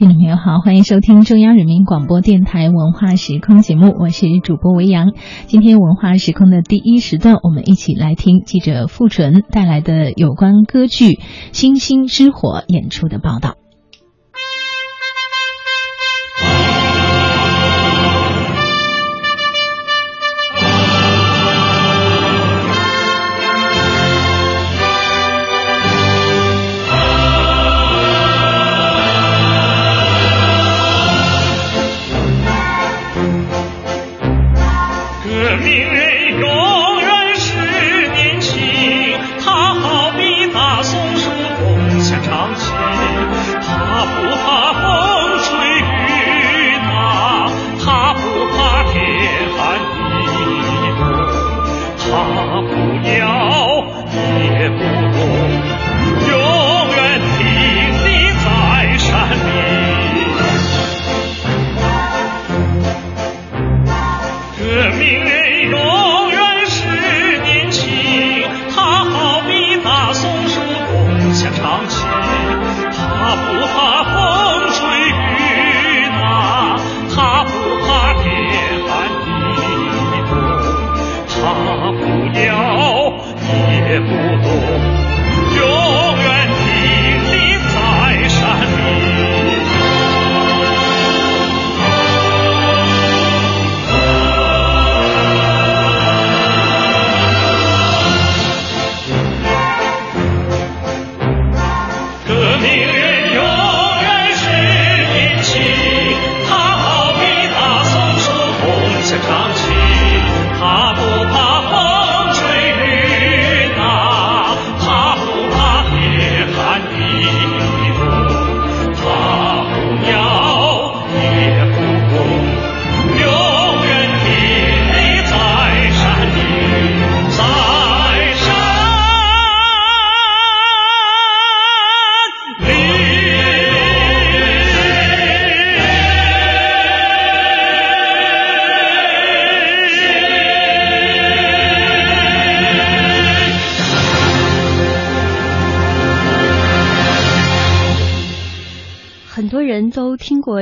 听众朋友好，欢迎收听中央人民广播电台文化时空节目，我是主播维扬。今天文化时空的第一时段，我们一起来听记者傅纯带来的有关歌剧《星星之火》演出的报道。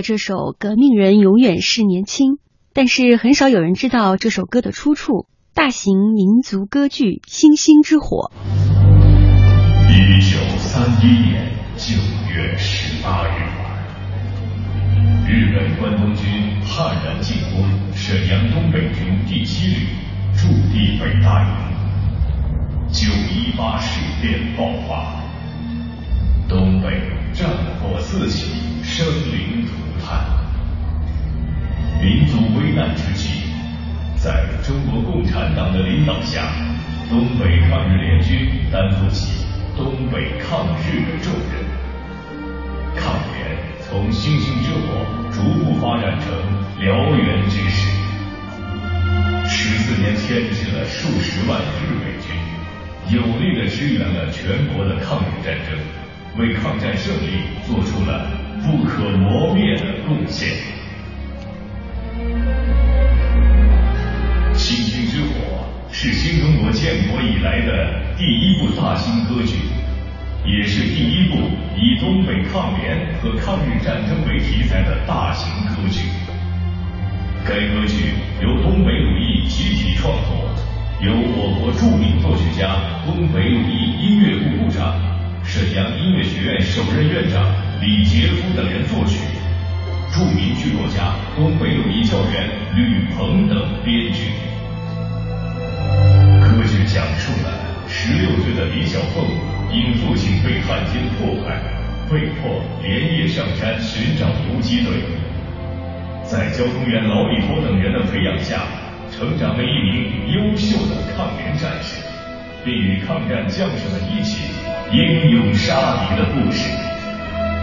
这首《革命人永远是年轻》，但是很少有人知道这首歌的出处。大型民族歌剧《星星之火》。一九三一年九月十八日晚，日本关东军悍然进攻沈阳东北军第七旅驻地北大营，九一八事变爆发，党的领导下，东北抗日联军担负起东北抗日的重任。抗联从星星之火逐步发展成燎原之势。十四年牵制了数十万日伪军，有力的支援了全国的抗日战争，为抗战胜利做出了不可磨灭的贡献。是新中国建国以来的第一部大型歌剧，也是第一部以东北抗联和抗日战争为题材的大型歌剧。该歌剧由东北鲁艺集体创作，由我国著名作曲家、东北鲁艺音乐部部长、沈阳音乐学院首任院长李杰夫等人作曲，著名剧作家、东北鲁艺教员吕鹏等编剧。歌曲讲述了十六岁的李小凤因父亲被汉奸迫害，被迫连夜上山寻找游击队，在交通员老李头等人的培养下，成长为一名优秀的抗联战士，并与抗战将士们一起英勇杀敌的故事，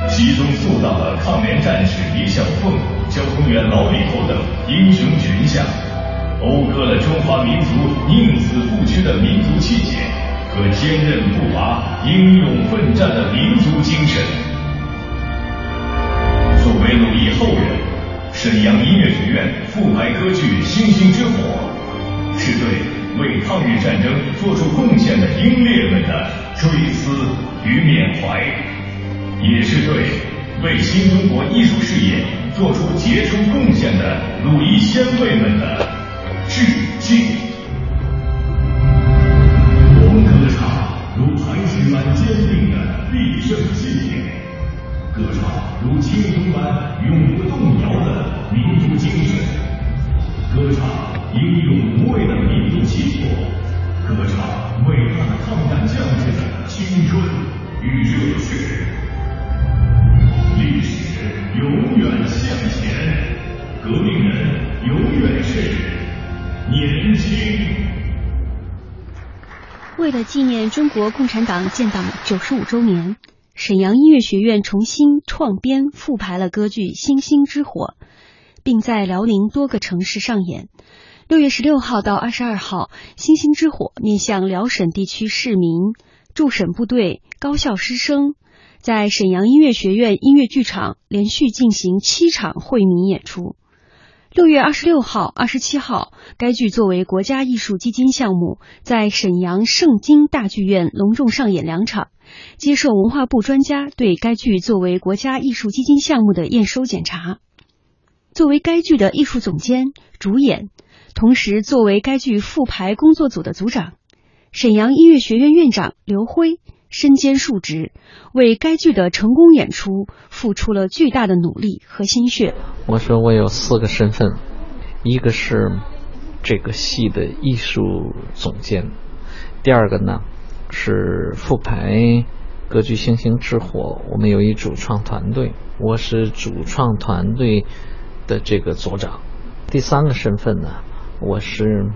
其中塑造了抗联战士李小凤、交通员老李头等英雄群像。讴歌了中华民族宁死不屈的民族气节和坚韧不拔、英勇奋战的民族精神。作为鲁艺后人，沈阳音乐学院复排歌剧《星星之火》，是对为抗日战争做出贡献的英烈们的追思与缅怀，也是对为新中国艺术事业做出杰出贡献的鲁艺先辈们的致敬。纪念中国共产党建党九十五周年，沈阳音乐学院重新创编复排了歌剧《星星之火》，并在辽宁多个城市上演。六月十六号到二十二号，《星星之火》面向辽沈地区市民、驻沈部队、高校师生。在沈阳音乐学院音乐剧场连续进行七场惠民演出。六月二十六号、二十七号，该剧作为国家艺术基金项目，在沈阳盛京大剧院隆重上演两场，接受文化部专家对该剧作为国家艺术基金项目的验收检查。作为该剧的艺术总监、主演，同时作为该剧复排工作组的组长，沈阳音乐学院院长刘辉。身兼数职，为该剧的成功演出付出了巨大的努力和心血。我说我有四个身份，一个是这个戏的艺术总监，第二个呢是复排歌剧《星星之火》，我们有一主创团队，我是主创团队的这个组长。第三个身份呢，我是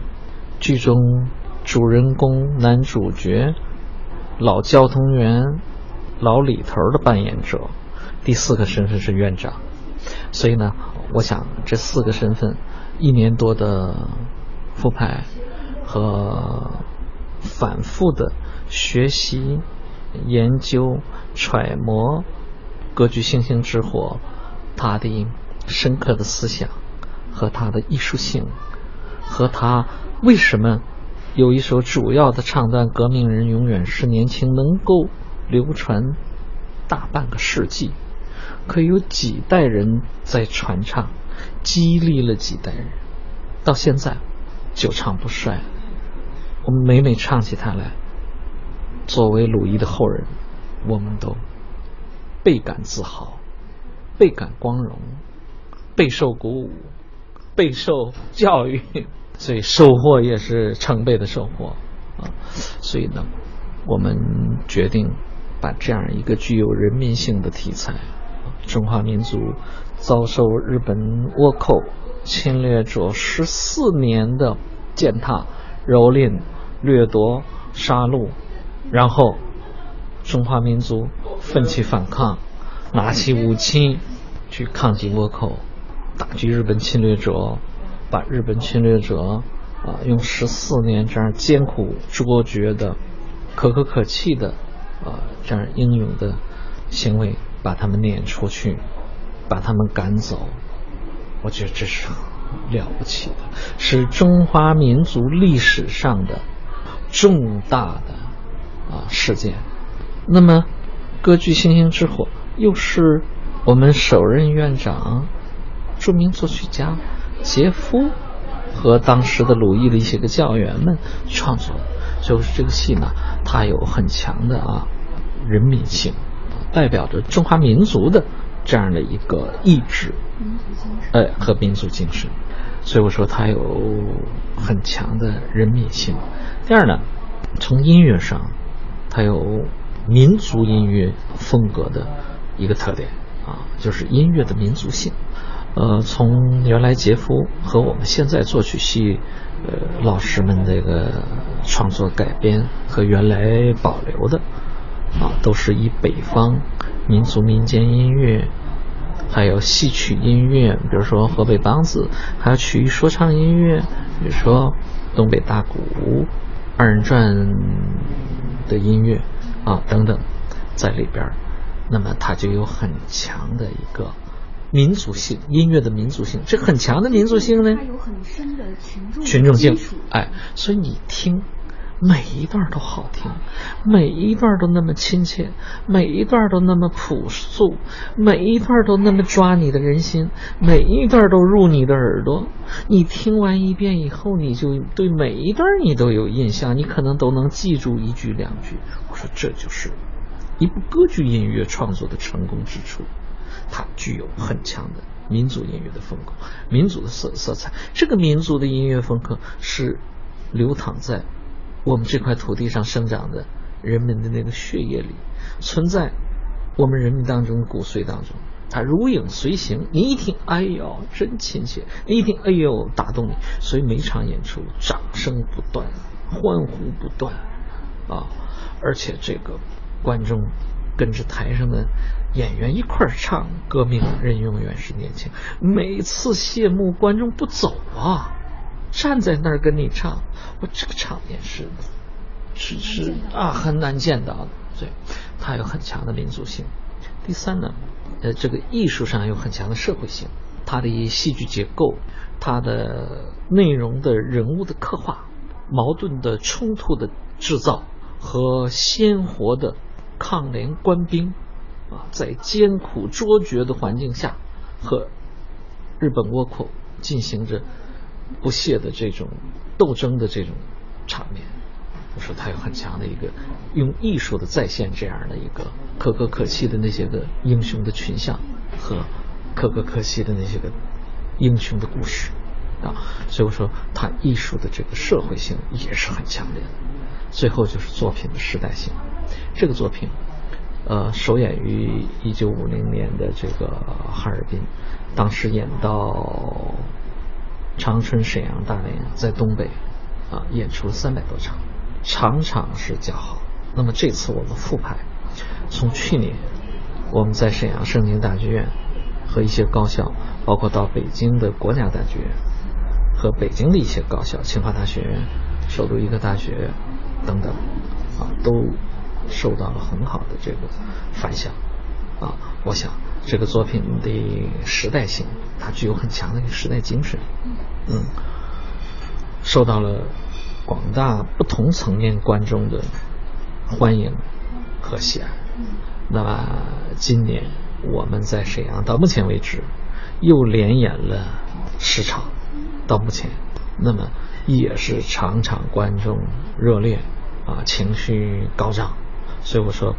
剧中主人公男主角。老交通员、老李头的扮演者，第四个身份是院长，所以呢，我想这四个身份，一年多的复排和反复的学习、研究、揣摩歌剧《星星之火》，他的深刻的思想和他的艺术性，和他为什么。有一首主要的唱段《革命人永远是年轻》，能够流传大半个世纪，可以有几代人在传唱，激励了几代人，到现在久唱不衰。我们每每唱起它来，作为鲁艺的后人，我们都倍感自豪，倍感光荣，备受鼓舞，备受教育。所以收获也是成倍的收获啊！所以呢，我们决定把这样一个具有人民性的题材——中华民族遭受日本倭寇侵略者十四年的践踏、蹂躏、掠夺、杀戮，然后中华民族奋起反抗，拿起武器去抗击倭寇，打击日本侵略者。把日本侵略者啊，用十四年这样艰苦卓绝的、可歌可泣的啊这样英勇的行为，把他们撵出去，把他们赶走，我觉得这是了不起的，是中华民族历史上的重大的啊事件。那么，歌剧《星星之火》又是我们首任院长、著名作曲家。杰夫和当时的鲁艺的一些个教员们创作，就是这个戏呢，它有很强的啊人民性，代表着中华民族的这样的一个意志，哎和民族精神，所以我说它有很强的人民性。第二呢，从音乐上，它有民族音乐风格的一个特点啊，就是音乐的民族性。呃，从原来杰夫和我们现在作曲系呃老师们这个创作改编和原来保留的啊，都是以北方民族民间音乐，还有戏曲音乐，比如说河北梆子，还有曲艺说唱音乐，比如说东北大鼓、二人转的音乐啊等等，在里边，那么它就有很强的一个。民族性音乐的民族性，这很强的民族性呢。它有很深的群众群众性，哎，所以你听，每一段都好听，每一段都那么亲切，每一段都那么朴素，每一段都那么抓你的人心，每一段都入你的耳朵。你听完一遍以后，你就对每一段你都有印象，你可能都能记住一句两句。我说这就是一部歌剧音乐创作的成功之处，它具有很强的民族音乐的风格、民族的色色彩。这个民族的音乐风格是流淌在。我们这块土地上生长的人们的那个血液里，存在我们人民当中骨髓当中，它如影随形。你一听，哎呦，真亲切；你一听，哎呦，打动你。所以每场演出掌声不断，欢呼不断，啊！而且这个观众跟着台上的演员一块儿唱，革命人永远是年轻。每次谢幕，观众不走啊。站在那儿跟你唱，我这个场面是是是啊，很难见到的。对，它有很强的民族性。第三呢，呃，这个艺术上有很强的社会性。它的戏剧结构，它的内容的人物的刻画，矛盾的冲突的制造和鲜活的抗联官兵啊，在艰苦卓绝的环境下和日本倭寇进行着。不懈的这种斗争的这种场面，我说他有很强的一个用艺术的再现这样的一个可歌可泣的那些个英雄的群像和可歌可泣的那些个英雄的故事啊，所以我说他艺术的这个社会性也是很强烈的。最后就是作品的时代性，这个作品呃首演于一九五零年的这个哈尔滨，当时演到。长春、沈阳、大连在东北，啊，演出了三百多场，场场是叫好。那么这次我们复排，从去年我们在沈阳盛京大剧院和一些高校，包括到北京的国家大剧院和北京的一些高校，清华大学、首都医科大学等等，啊，都受到了很好的这个反响。啊，我想这个作品的时代性，它具有很强的一个时代精神，嗯，受到了广大不同层面观众的欢迎和喜爱。那么今年我们在沈阳到目前为止又连演了十场，到目前，那么也是场场观众热烈啊，情绪高涨，所以我说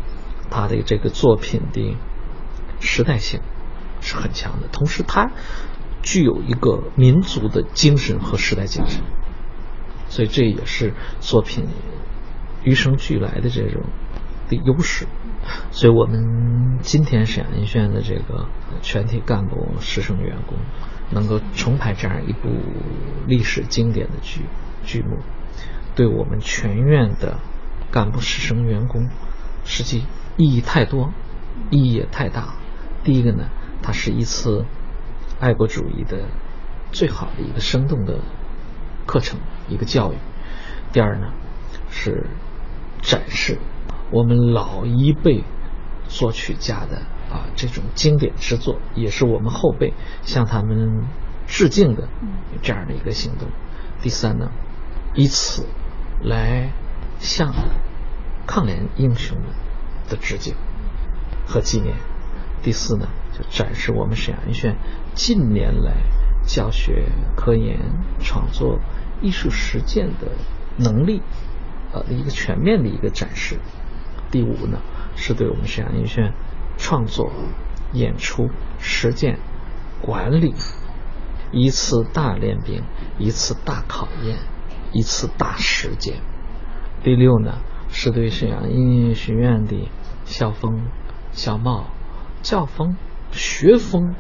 他的这个作品的。时代性是很强的，同时它具有一个民族的精神和时代精神，所以这也是作品与生俱来的这种的优势。所以我们今天沈阳音学院的这个全体干部、师生、员工能够重拍这样一部历史经典的剧剧目，对我们全院的干部、师生、员工，实际意义太多，意义也太大。第一个呢，它是一次爱国主义的最好的一个生动的课程，一个教育。第二呢，是展示我们老一辈作曲家的啊这种经典之作，也是我们后辈向他们致敬的这样的一个行动。第三呢，以此来向抗联英雄们的致敬和纪念。第四呢，就展示我们沈阳音学院近年来教学、科研、创作、艺术实践的能力，呃，一个全面的一个展示。第五呢，是对我们沈阳音乐学院创作、演出、实践、管理一次大练兵、一次大考验、一次大实践。第六呢，是对沈阳音乐学院的校风、校貌。教风、学风，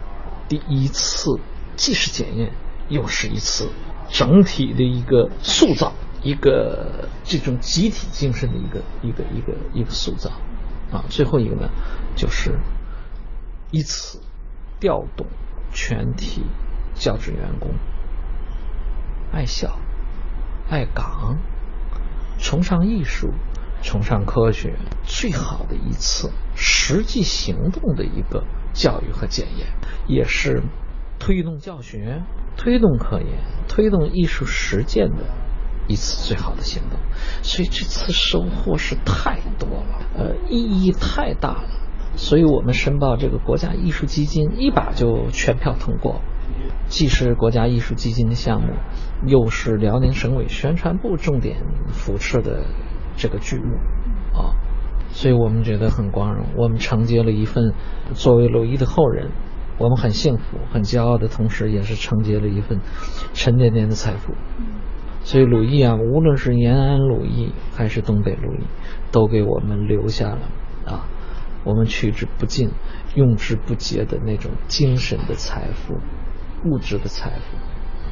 第一次既是检验，又是一次整体的一个塑造，一个这种集体精神的一个一个一个一个塑造。啊，最后一个呢，就是以此调动全体教职员工爱校、爱岗、崇尚艺术。崇尚科学，最好的一次实际行动的一个教育和检验，也是推动教学、推动科研、推动艺术实践的一次最好的行动，所以这次收获是太多了，呃，意义太大了，所以我们申报这个国家艺术基金一把就全票通过，既是国家艺术基金的项目，又是辽宁省委宣传部重点扶持的这个剧目，啊，所以我们觉得很光荣，我们承接了一份作为鲁艺的后人。我们很幸福、很骄傲的同时，也是承接了一份沉甸甸的财富。所以鲁艺啊，无论是延安鲁艺还是东北鲁艺，都给我们留下了啊，我们取之不尽、用之不竭的那种精神的财富、物质的财富，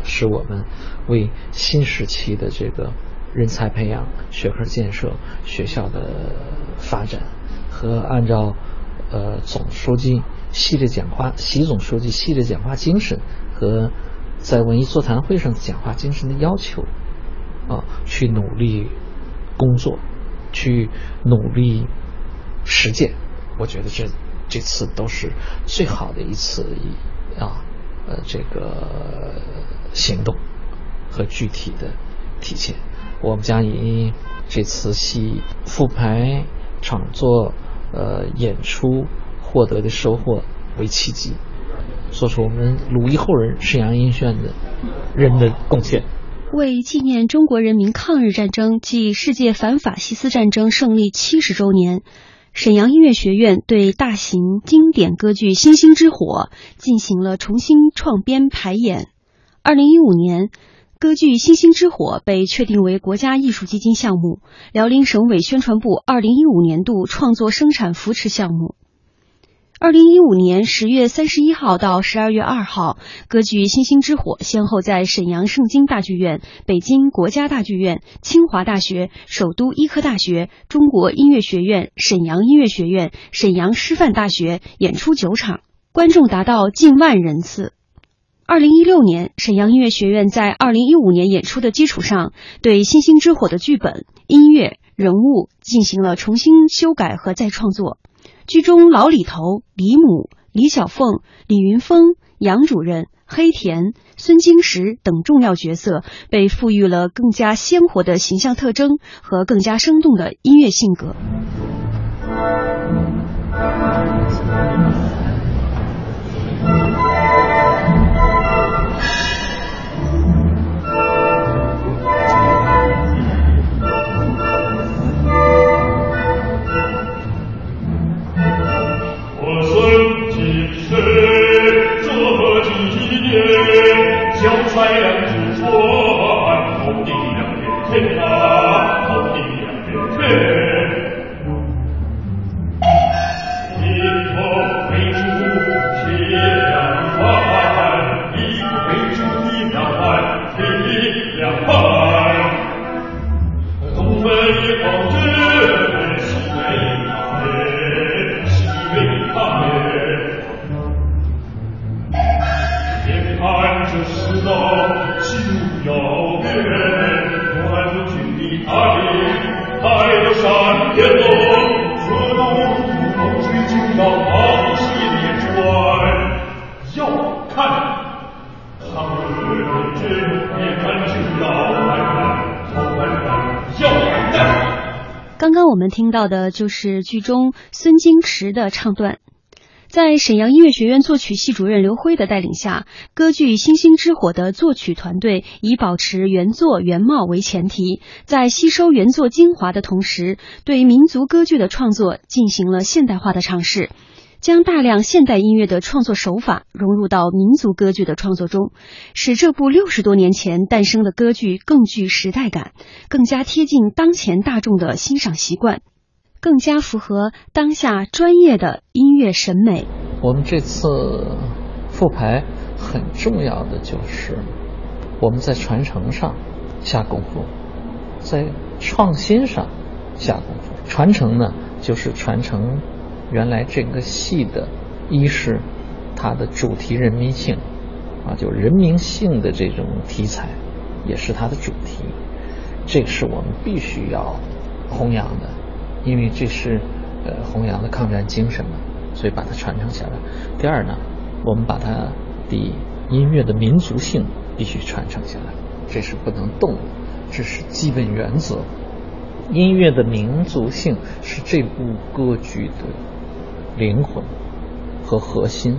使我们为新时期的这个人才培养、学科建设、学校的发展和按照呃总书记。系列讲话，习总书记系列讲话精神和在文艺座谈会上讲话精神的要求，啊，去努力工作，去努力实践。我觉得这这次都是最好的一次啊，呃，这个行动和具体的体现。我们将以这次戏复排创作呃演出。获得的收获为契机，做出我们鲁艺后人沈阳音学院的人的贡献。为纪念中国人民抗日战争暨世界反法西斯战争胜利七十周年，沈阳音乐学院对大型经典歌剧《星星之火》进行了重新创编排演。二零一五年，歌剧《星星之火》被确定为国家艺术基金项目，辽宁省委宣传部二零一五年度创作生产扶持项目。二零一五年十月三十一号到十二月二号，歌剧《星星之火》先后在沈阳盛京大剧院、北京国家大剧院、清华大学、首都医科大学、中国音乐学院、沈阳音乐学院、沈阳师范大学演出九场，观众达到近万人次。二零一六年，沈阳音乐学院在二零一五年演出的基础上，对《星星之火》的剧本、音乐、人物进行了重新修改和再创作。剧中老李头、李母、李小凤、李云峰、杨主任、黑田、孙京石等重要角色被赋予了更加鲜活的形象特征和更加生动的音乐性格。听到的就是剧中孙金池的唱段，在沈阳音乐学院作曲系主任刘辉的带领下，歌剧《星星之火》的作曲团队以保持原作原貌为前提，在吸收原作精华的同时，对民族歌剧的创作进行了现代化的尝试。将大量现代音乐的创作手法融入到民族歌剧的创作中，使这部六十多年前诞生的歌剧更具时代感，更加贴近当前大众的欣赏习惯，更加符合当下专业的音乐审美。我们这次复排很重要的就是我们在传承上下功夫，在创新上下功夫。传承呢，就是传承。原来这个戏的，一是它的主题人民性，啊，就人民性的这种题材，也是它的主题，这是我们必须要弘扬的，因为这是呃弘扬的抗战精神嘛，所以把它传承下来。第二呢，我们把它的音乐的民族性必须传承下来，这是不能动的。这是基本原则。音乐的民族性是这部歌剧的灵魂和核心，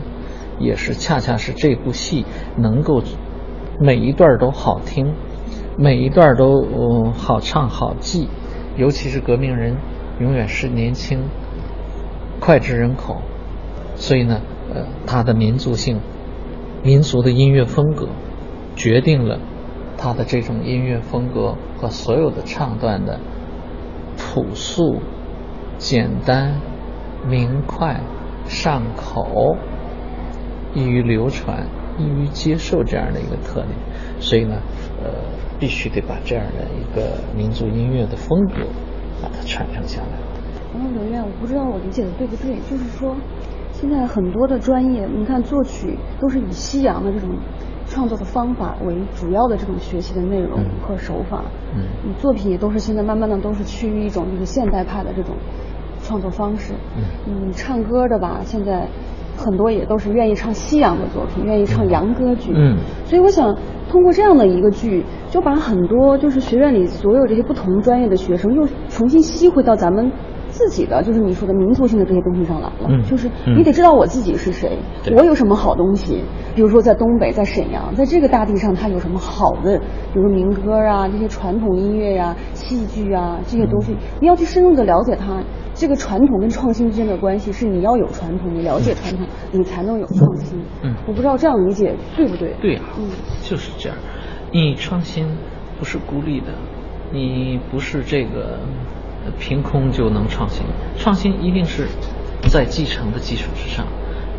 也是恰恰是这部戏能够每一段都好听，每一段都好唱好记，尤其是革命人永远是年轻、脍炙人口，所以呢，呃，它的民族性、民族的音乐风格，决定了它的这种音乐风格和所有的唱段的。朴素、简单、明快、上口、易于流传、易于接受这样的一个特点，所以呢，呃，必须得把这样的一个民族音乐的风格把它传承下来。然后刘院，我不知道我理解的对不对，就是说，现在很多的专业，你看作曲都是以西洋的这种。创作的方法为主要的这种学习的内容和手法，嗯，你作品也都是现在慢慢的都是趋于一种就是现代派的这种创作方式，嗯，唱歌的吧，现在很多也都是愿意唱西洋的作品，愿意唱洋歌剧，嗯，所以我想通过这样的一个剧，就把很多就是学院里所有这些不同专业的学生又重新吸回到咱们。自己的就是你说的民族性的这些东西上来了，就是你得知道我自己是谁，我有什么好东西。比如说在东北，在沈阳，在这个大地上，它有什么好的，比如说民歌啊，这些传统音乐呀、戏剧啊这些东西，你要去深入的了解它。这个传统跟创新之间的关系是你要有传统，你了解传统，你才能有创新。嗯，我不知道这样理解对不对？对呀，嗯，就是这样。你创新不是孤立的，你不是这个。凭空就能创新，创新一定是在继承的基础之上，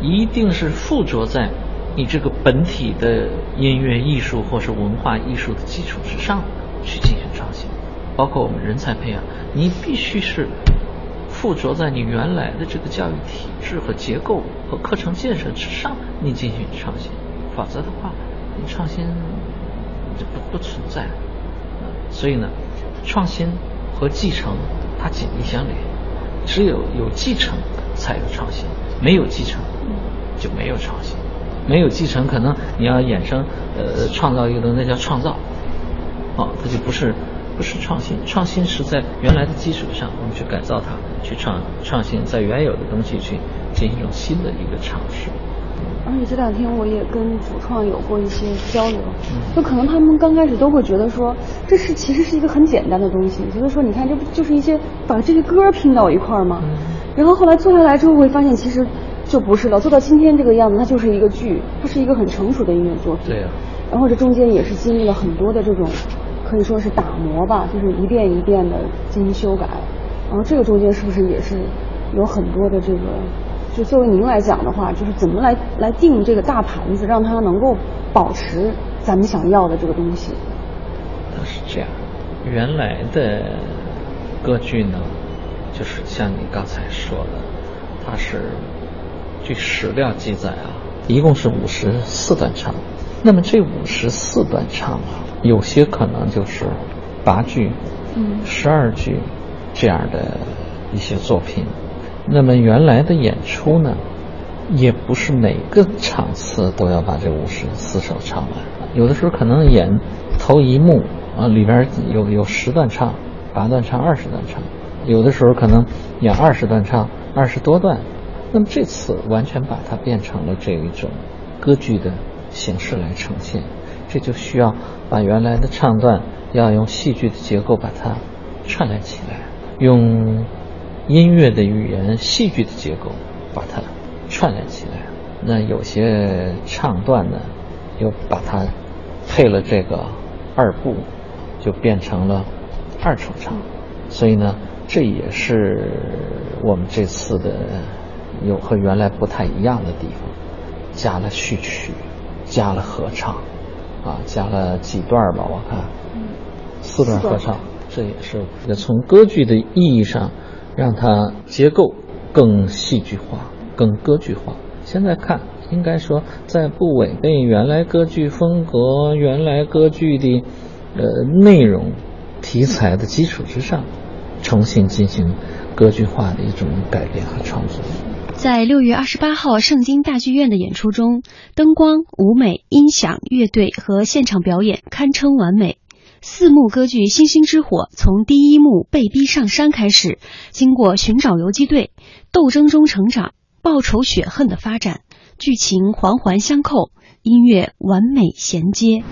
一定是附着在你这个本体的音乐艺术或是文化艺术的基础之上去进行创新。包括我们人才培养，你必须是附着在你原来的这个教育体制和结构和课程建设之上，你进行创新，否则的话，你创新就不不存在。所以呢，创新。和继承它紧密相连，只有有继承才有创新，没有继承就没有创新，没有继承可能你要衍生呃创造一个东西，那叫创造，哦，它就不是不是创新，创新是在原来的基础上我们去改造它，去创创新，在原有的东西去进行一种新的一个尝试。而且这两天我也跟主创有过一些交流，就可能他们刚开始都会觉得说，这是其实是一个很简单的东西，觉得说你看这不就是一些把这些歌拼到一块儿吗？然后后来做下来之后会发现其实就不是了，做到今天这个样子，它就是一个剧，它是一个很成熟的音乐作品。对呀。然后这中间也是经历了很多的这种，可以说是打磨吧，就是一遍一遍的进行修改。然后这个中间是不是也是有很多的这个？就作为您来讲的话，就是怎么来来定这个大盘子，让它能够保持咱们想要的这个东西。它是这样，原来的歌剧呢，就是像你刚才说的，它是据史料记载啊，一共是五十四段唱。那么这五十四段唱啊，有些可能就是八句、嗯，十二句这样的一些作品。那么原来的演出呢，也不是每个场次都要把这五十四首唱完，有的时候可能演头一幕啊，里边有有十段唱，八段唱，二十段唱，有的时候可能演二十段唱，二十多段。那么这次完全把它变成了这一种歌剧的形式来呈现，这就需要把原来的唱段要用戏剧的结构把它串联起来，用。音乐的语言、戏剧的结构，把它串联起来。那有些唱段呢，又把它配了这个二部，就变成了二重唱。所以呢，这也是我们这次的有和原来不太一样的地方，加了序曲，加了合唱，啊，加了几段吧，我看，四段合唱，这也是从歌剧的意义上。让它结构更戏剧化、更歌剧化。现在看，应该说在不违背原来歌剧风格、原来歌剧的呃内容、题材的基础之上，重新进行歌剧化的一种改变和创作。在六月二十八号圣经大剧院的演出中，灯光、舞美、音响、乐队和现场表演堪称完美。四幕歌剧《星星之火》从第一幕被逼上山开始，经过寻找游击队、斗争中成长、报仇雪恨的发展，剧情环环相扣，音乐完美衔接。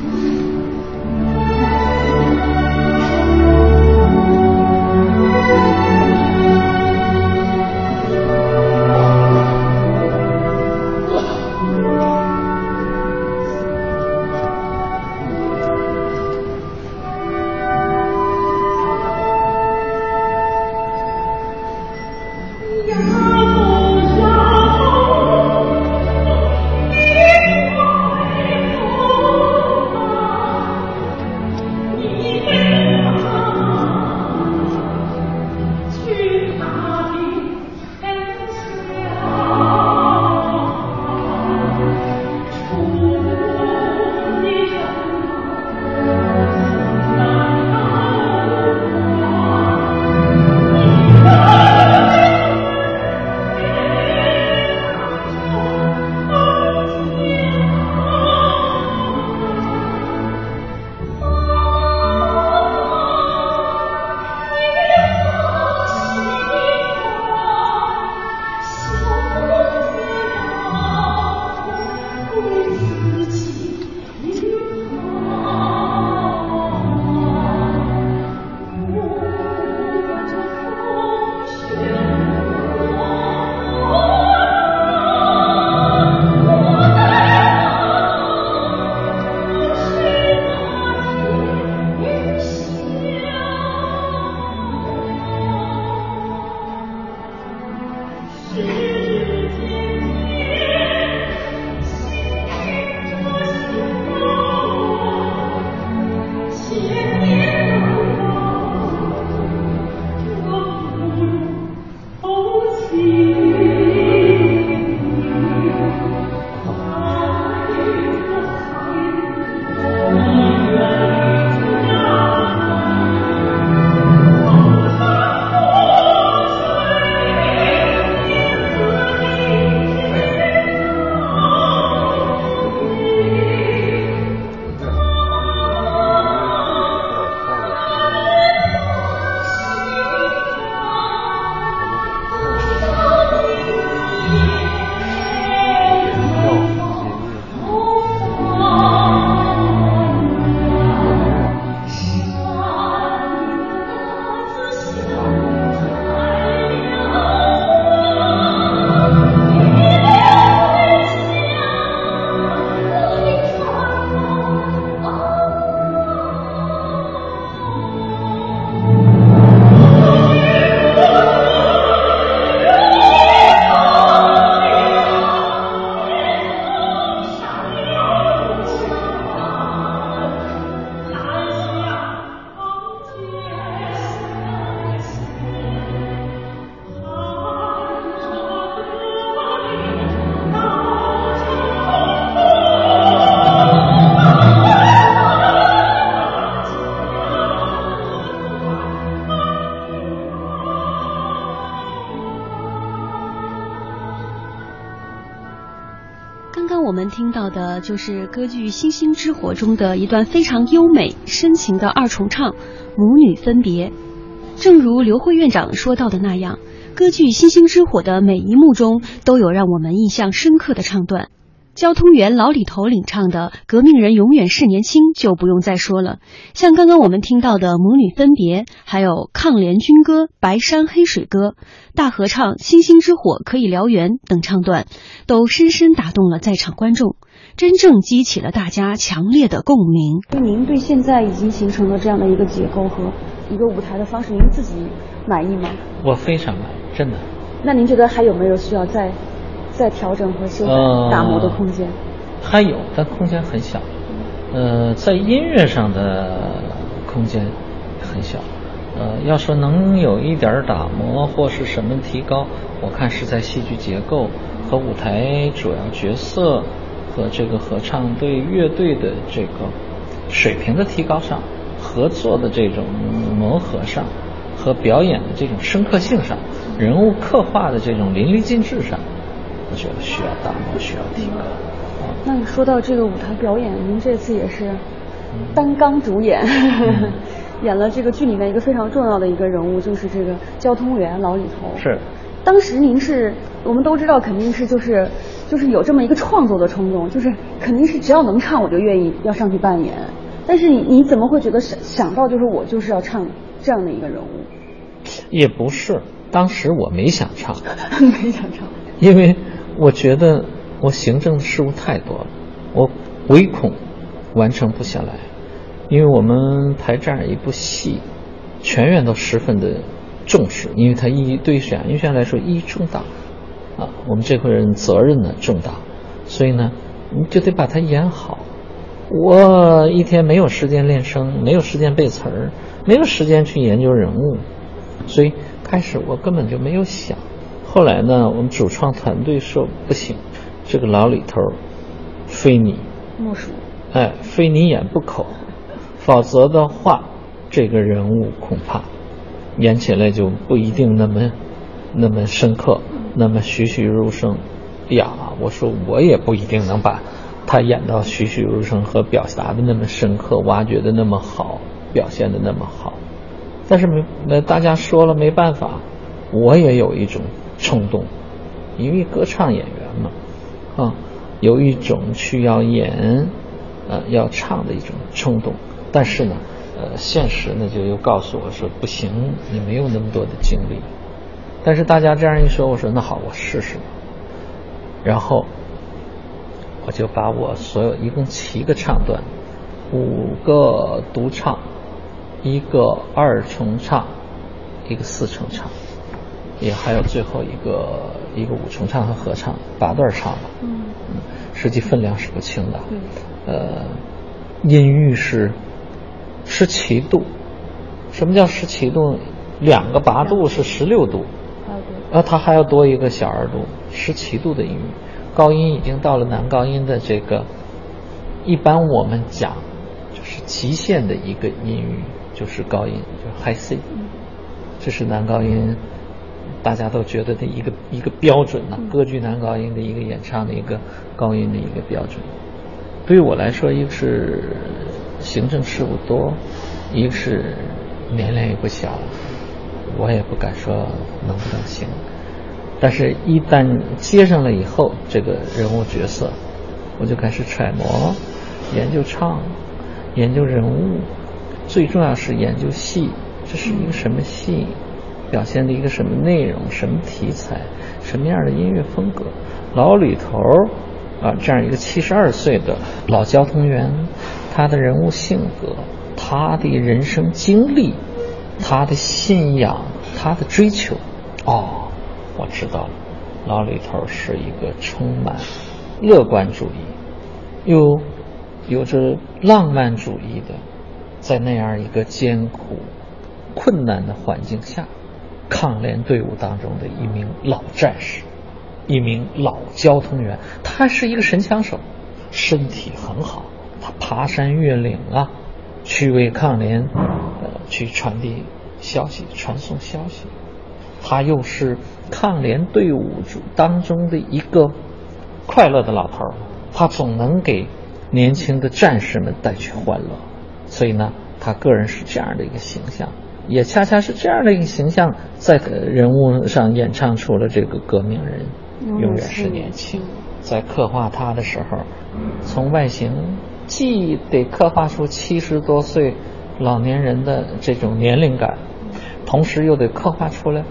听到的就是歌剧《星星之火》中的一段非常优美深情的二重唱，母女分别。正如刘慧院长说到的那样，歌剧《星星之火》的每一幕中都有让我们印象深刻的唱段。交通员老李头领唱的《革命人永远是年轻》就不用再说了，像刚刚我们听到的《母女分别》，还有《抗联军歌》《白山黑水歌》，大合唱《星星之火可以燎原》等唱段，都深深打动了在场观众，真正激起了大家强烈的共鸣。您对现在已经形成了这样的一个结构和一个舞台的方式，您自己满意吗？我非常满意，真的。那您觉得还有没有需要再？在调整和修改、打磨的空间，还有，但空间很小。呃，在音乐上的空间很小。呃，要说能有一点打磨或是什么提高，我看是在戏剧结构和舞台主要角色和这个合唱队乐队的这个水平的提高上，合作的这种磨合上，和表演的这种深刻性上，人物刻画的这种淋漓尽致上。我觉得需要打磨，需要提高。那你说到这个舞台表演，您这次也是单纲主演，演了这个剧里面一个非常重要的一个人物，就是这个交通员老李头。是。当时您是，我们都知道肯定是就是就是有这么一个创作的冲动，就是肯定是只要能唱我就愿意要上去扮演。但是你你怎么会觉得想想到就是我就是要唱这样的一个人物？也不是，当时我没想唱，没想唱，因为我觉得我行政事务太多了，我唯恐完成不下来。因为我们排这样一部戏，全员都十分的重视，因为它意义对沈阳音乐学院来说意义重大，啊，我们这伙人责任呢重大，所以呢，你就得把它演好。我一天没有时间练声，没有时间背词儿，没有时间去研究人物，所以开始我根本就没有想。后来呢，我们主创团队说不行，这个老李头，非你莫属，哎，非你演不可，否则的话，这个人物恐怕演起来就不一定那么那么深刻，那么栩栩如生。呀，我说我也不一定能把。他演到栩栩如生和表达的那么深刻，挖掘的那么好，表现的那么好，但是没那大家说了没办法，我也有一种冲动，因为歌唱演员嘛，啊，有一种去要演，呃，要唱的一种冲动，但是呢，呃，现实呢就又告诉我说不行，你没有那么多的精力，但是大家这样一说，我说那好，我试试，然后。我就把我所有一共七个唱段，五个独唱，一个二重唱，一个四重唱，也还有最后一个一个五重唱和合唱，八段唱了。嗯，实际分量是不轻的。嗯，呃，音域是十七度。什么叫十七度？两个八度是十六度。啊，它还要多一个小二度，十七度的音域。高音已经到了男高音的这个，一般我们讲就是极限的一个音域，就是高音，就是 high C，这是男高音，大家都觉得的一个一个标准呢。歌剧男高音的一个演唱的一个高音的一个标准。对于我来说，一个是行政事务多，一个是年龄也不小，我也不敢说能不能行。但是，一旦接上了以后，这个人物角色，我就开始揣摩、研究唱、研究人物，最重要是研究戏。这是一个什么戏？表现的一个什么内容？什么题材？什么样的音乐风格？老李头儿啊，这样一个七十二岁的老交通员，他的人物性格、他的人生经历、他的信仰、他的追求，哦。我知道了，老李头是一个充满乐观主义，又有着浪漫主义的，在那样一个艰苦、困难的环境下，抗联队伍当中的一名老战士，一名老交通员。他是一个神枪手，身体很好，他爬山越岭啊，去为抗联呃去传递消息、传送消息。他又是抗联队伍当中的一个快乐的老头儿，他总能给年轻的战士们带去欢乐，所以呢，他个人是这样的一个形象，也恰恰是这样的一个形象，在人物上演唱出了这个革命人永远是年轻。在刻画他的时候，从外形既得刻画出七十多岁老年人的这种年龄感，同时又得刻画出来。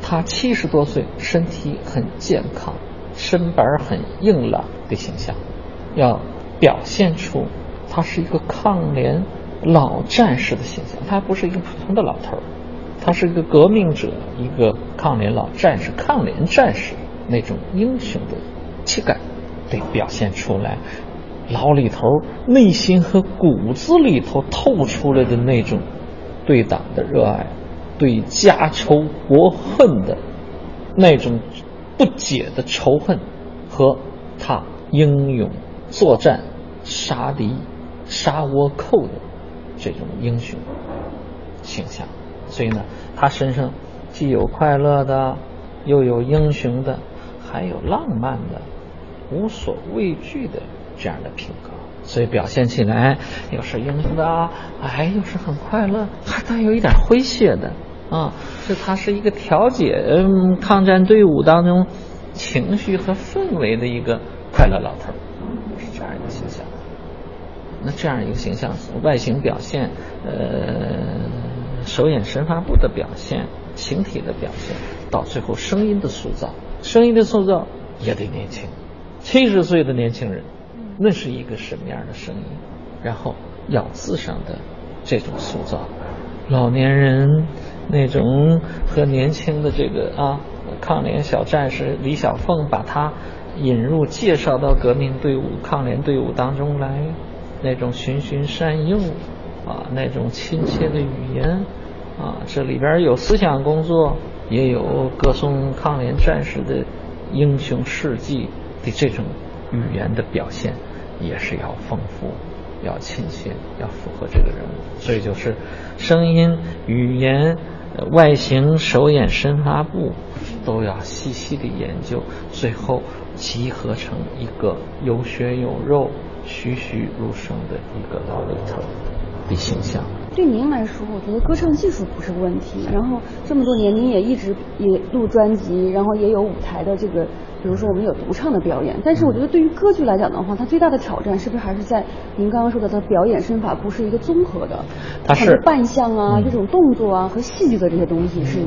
他七十多岁，身体很健康，身板很硬朗的形象，要表现出他是一个抗联老战士的形象。他不是一个普通的老头儿，他是一个革命者，一个抗联老战士，抗联战士那种英雄的气概得表现出来。老李头内心和骨子里头透出来的那种对党的热爱。对家仇国恨的那种不解的仇恨，和他英勇作战、杀敌、杀倭寇的这种英雄形象，所以呢，他身上既有快乐的，又有英雄的，还有浪漫的、无所畏惧的这样的品格，所以表现起来又是英雄的，哎，又是很快乐，还带有一点诙谐的啊，就他是一个调节嗯抗战队伍当中情绪和氛围的一个快乐老头儿，那这样一个形象，外形表现，呃，手眼神发布的表现，形体的表现，到最后声音的塑造，声音的塑造也得年轻。七十岁的年轻人，那是一个什么样的声音？然后咬字上的这种塑造，老年人那种和年轻的这个啊抗联小战士李小凤，把他引入介绍到革命队伍、抗联队伍当中来，那种循循善诱啊，那种亲切的语言啊，这里边有思想工作，也有歌颂抗联战士的英雄事迹。的这种语言的表现也是要丰富、要亲切、要符合这个人物，所以就是声音、语言、外形、手眼身发步都要细细的研究，最后集合成一个有血有肉、栩栩如生的一个老里头的形象。对您来说，我觉得歌唱技术不是问题。然后这么多年，您也一直也录专辑，然后也有舞台的这个。比如说我们有独唱的表演，但是我觉得对于歌剧来讲的话，它最大的挑战是不是还是在您刚刚说的，它表演身法不是一个综合的，它是扮相啊，这种动作啊和戏剧的这些东西是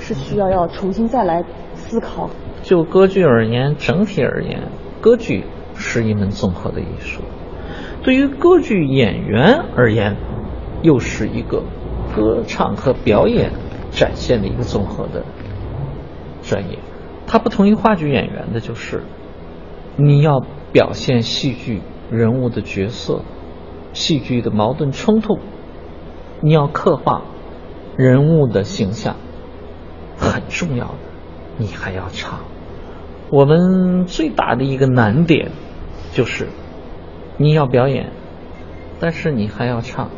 是需要要重新再来思考。就歌剧而言，整体而言，歌剧是一门综合的艺术；对于歌剧演员而言，又是一个歌唱和表演展现的一个综合的专业。它不同于话剧演员的就是，你要表现戏剧人物的角色，戏剧的矛盾冲突，你要刻画人物的形象，很重要的，你还要唱。我们最大的一个难点就是，你要表演，但是你还要唱，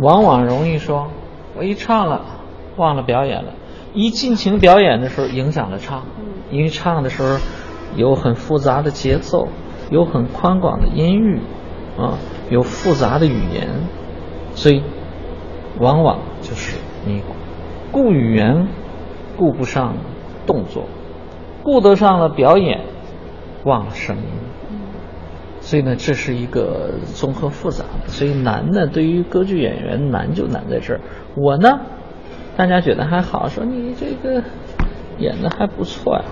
往往容易说，我一唱了，忘了表演了。一尽情表演的时候，影响了唱，因为唱的时候有很复杂的节奏，有很宽广的音域，啊，有复杂的语言，所以往往就是你顾语言顾不上动作，顾得上了表演，忘了声音，所以呢，这是一个综合复杂的，所以难呢，对于歌剧演员难就难在这儿。我呢。大家觉得还好，说你这个演的还不错呀。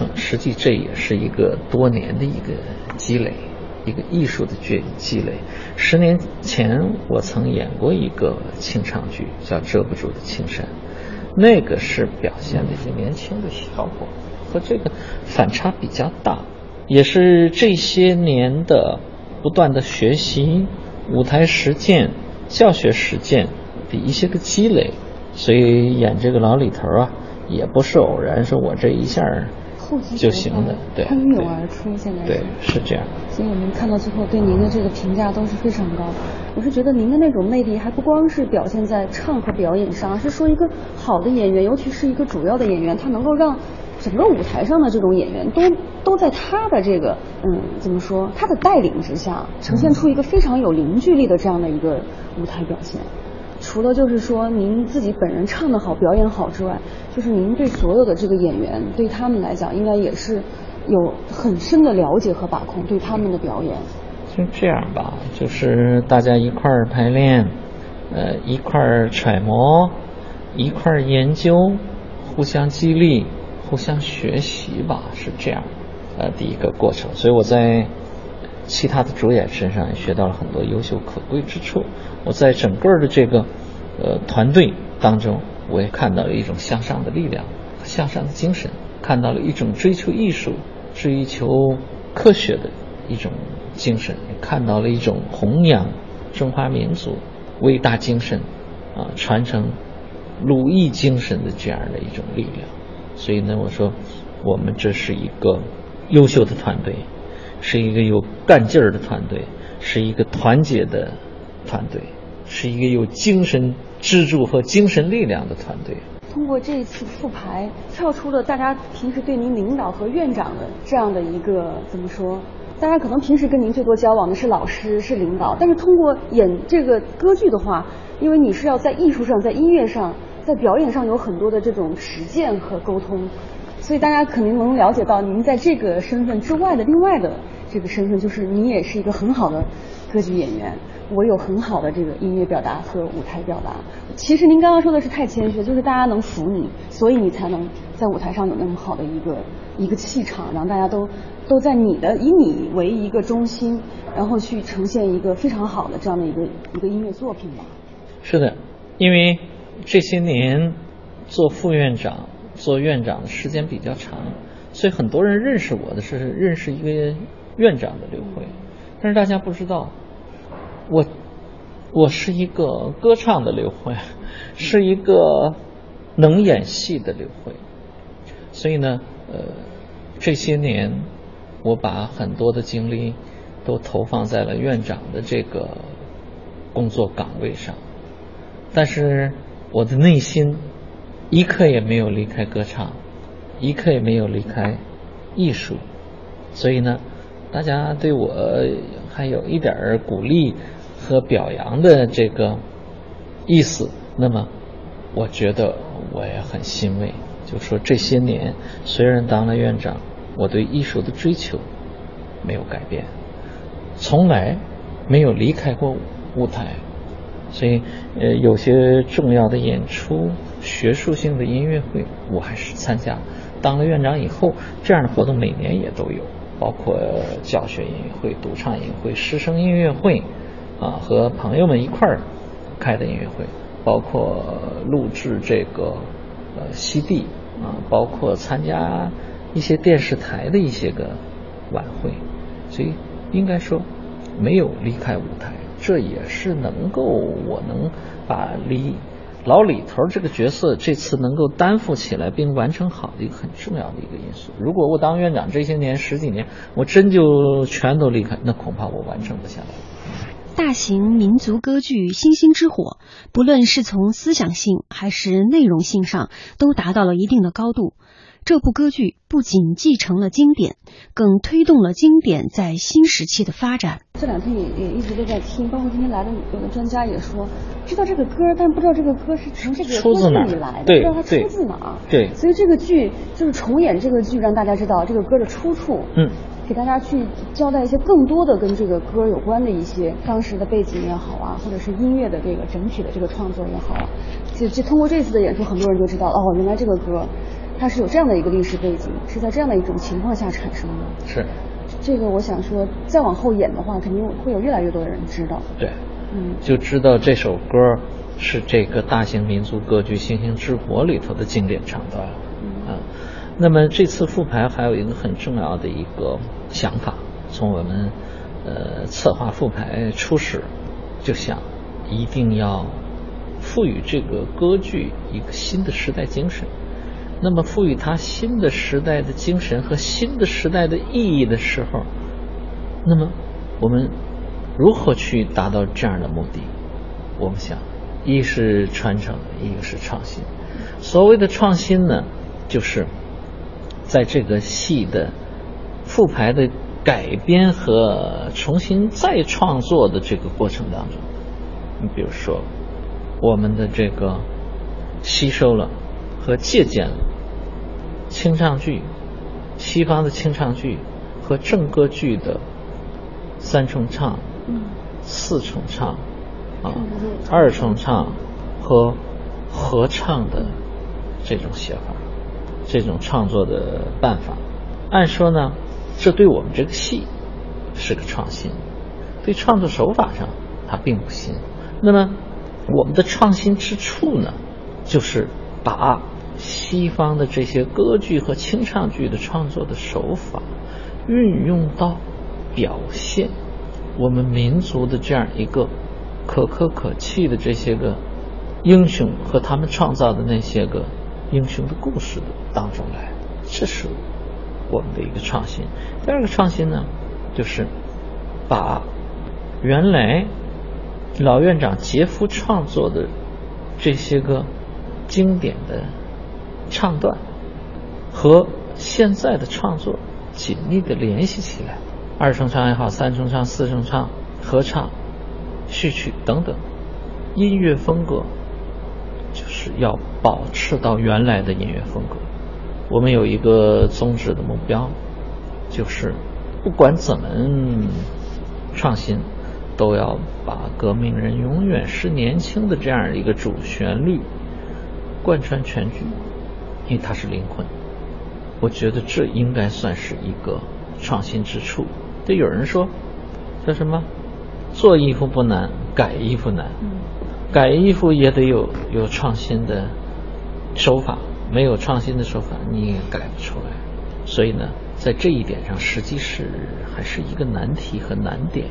嗯，实际这也是一个多年的一个积累，一个艺术的积累。十年前我曾演过一个清唱剧，叫《遮不住的青山》，那个是表现的一些年轻的小伙，和这个反差比较大，也是这些年的不断的学习、舞台实践、教学实践的一些个积累。所以演这个老李头啊，也不是偶然，是我这一下就行的，对，喷涌而出，现在对是这样。所以我们看到最后对您的这个评价都是非常高。我是觉得您的那种魅力，还不光是表现在唱和表演上，而是说一个好的演员，尤其是一个主要的演员，他能够让整个舞台上的这种演员都都在他的这个嗯怎么说，他的带领之下，呈现出一个非常有凝聚力的这样的一个舞台表现。除了就是说您自己本人唱得好、表演好之外，就是您对所有的这个演员，对他们来讲，应该也是有很深的了解和把控，对他们的表演。就这样吧，就是大家一块儿排练，呃，一块儿揣摩，一块儿研究，互相激励，互相学习吧，是这样，呃，第一个过程。所以我在。其他的主演身上也学到了很多优秀可贵之处。我在整个的这个呃团队当中，我也看到了一种向上的力量、向上的精神，看到了一种追求艺术、追求科学的一种精神，看到了一种弘扬中华民族伟大精神啊、传承鲁艺精神的这样的一种力量。所以呢，我说我们这是一个优秀的团队。是一个有干劲儿的团队，是一个团结的团队，是一个有精神支柱和精神力量的团队。通过这一次复排，跳出了大家平时对您领导和院长的这样的一个怎么说？大家可能平时跟您最多交往的是老师、是领导，但是通过演这个歌剧的话，因为你是要在艺术上、在音乐上、在表演上有很多的这种实践和沟通，所以大家肯定能了解到您在这个身份之外的另外的这个身份，就是你也是一个很好的歌剧演员。我有很好的这个音乐表达和舞台表达。其实您刚刚说的是太谦虚，就是大家能服你，所以你才能在舞台上有那么好的一个一个气场，让大家都都在你的以你为一个中心，然后去呈现一个非常好的这样的一个一个音乐作品吧。是的，因为这些年做副院长、做院长的时间比较长，所以很多人认识我的是认识一个院长的刘慧，但是大家不知道。我，我是一个歌唱的刘慧，是一个能演戏的刘慧，所以呢，呃，这些年我把很多的精力都投放在了院长的这个工作岗位上，但是我的内心一刻也没有离开歌唱，一刻也没有离开艺术，所以呢，大家对我还有一点儿鼓励。和表扬的这个意思，那么我觉得我也很欣慰。就说这些年虽然当了院长，我对艺术的追求没有改变，从来没有离开过舞台。所以，呃，有些重要的演出、学术性的音乐会，我还是参加。当了院长以后，这样的活动每年也都有，包括教学音乐会、独唱音乐会、师生音乐会。啊，和朋友们一块儿开的音乐会，包括录制这个呃 CD 啊，包括参加一些电视台的一些个晚会，所以应该说没有离开舞台，这也是能够我能把李老李头这个角色这次能够担负起来并完成好的一个很重要的一个因素。如果我当院长这些年十几年，我真就全都离开，那恐怕我完成不下来。大型民族歌剧《星星之火》，不论是从思想性还是内容性上，都达到了一定的高度。这部歌剧不仅继承了经典，更推动了经典在新时期的发展。这两天也也一直都在听，包括今天来的有的专家也说，知道这个歌，但不知道这个歌是从这个歌剧里来的，不知道它出自哪儿。对，所以这个剧就是重演这个剧，让大家知道这个歌的出处。嗯。给大家去交代一些更多的跟这个歌有关的一些当时的背景也好啊，或者是音乐的这个整体的这个创作也好啊，就就通过这次的演出，很多人就知道哦，原来这个歌它是有这样的一个历史背景，是在这样的一种情况下产生的。是。这个我想说，再往后演的话，肯定会有越来越多的人知道。对。嗯。就知道这首歌是这个大型民族歌剧《星星之火》里头的经典唱段。嗯。那么这次复排还有一个很重要的一个想法，从我们呃策划复排初始就想，一定要赋予这个歌剧一个新的时代精神。那么赋予它新的时代的精神和新的时代的意义的时候，那么我们如何去达到这样的目的？我们想，一是传承，一个是创新。所谓的创新呢，就是。在这个戏的复排的改编和重新再创作的这个过程当中，你比如说，我们的这个吸收了和借鉴了清唱剧、西方的清唱剧和正歌剧的三重唱、四重唱啊、二重唱和合唱的这种写法。这种创作的办法，按说呢，这对我们这个戏是个创新，对创作手法上它并不新。那么我们的创新之处呢，就是把西方的这些歌剧和清唱剧的创作的手法运用到表现我们民族的这样一个可歌可泣的这些个英雄和他们创造的那些个。英雄的故事当中来，这是我们的一个创新。第二个创新呢，就是把原来老院长杰夫创作的这些个经典的唱段。和现在的创作紧密的联系起来，二重唱也好，三重唱、四重唱、合唱、序曲等等，音乐风格就是要保持到原来的音乐风格。我们有一个宗旨的目标，就是不管怎么创新，都要把“革命人永远是年轻”的这样一个主旋律贯穿全剧，因为它是灵魂。我觉得这应该算是一个创新之处。对，有人说，说什么做衣服不难，改衣服难。改衣服也得有有创新的手法，没有创新的手法你也改不出来。所以呢，在这一点上，实际是还是一个难题和难点。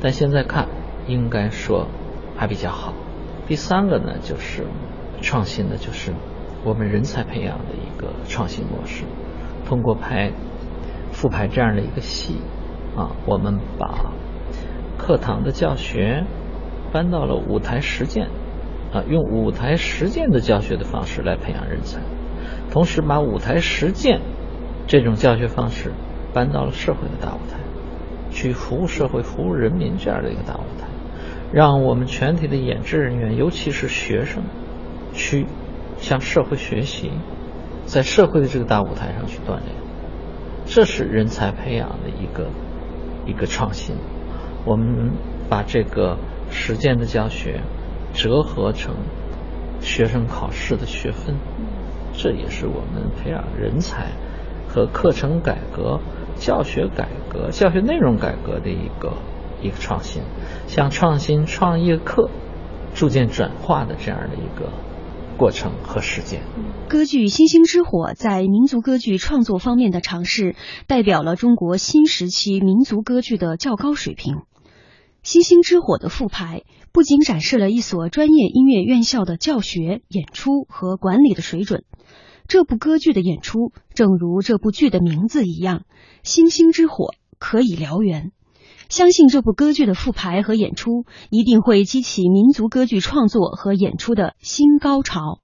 但现在看，应该说还比较好。第三个呢，就是创新的，就是我们人才培养的一个创新模式。通过拍复排这样的一个戏，啊，我们把课堂的教学搬到了舞台实践，啊，用舞台实践的教学的方式来培养人才，同时把舞台实践这种教学方式搬到了社会的大舞台，去服务社会、服务人民这样的一个大舞台，让我们全体的演职人员，尤其是学生，去向社会学习。在社会的这个大舞台上去锻炼，这是人才培养的一个一个创新。我们把这个实践的教学折合成学生考试的学分，这也是我们培养人才和课程改革、教学改革、教学内容改革的一个一个创新，像创新创业课逐渐转化的这样的一个。过程和实践。歌剧《星星之火》在民族歌剧创作方面的尝试，代表了中国新时期民族歌剧的较高水平。《星星之火》的复排不仅展示了一所专业音乐院校的教学、演出和管理的水准，这部歌剧的演出，正如这部剧的名字一样，《星星之火》可以燎原。相信这部歌剧的复排和演出一定会激起民族歌剧创作和演出的新高潮。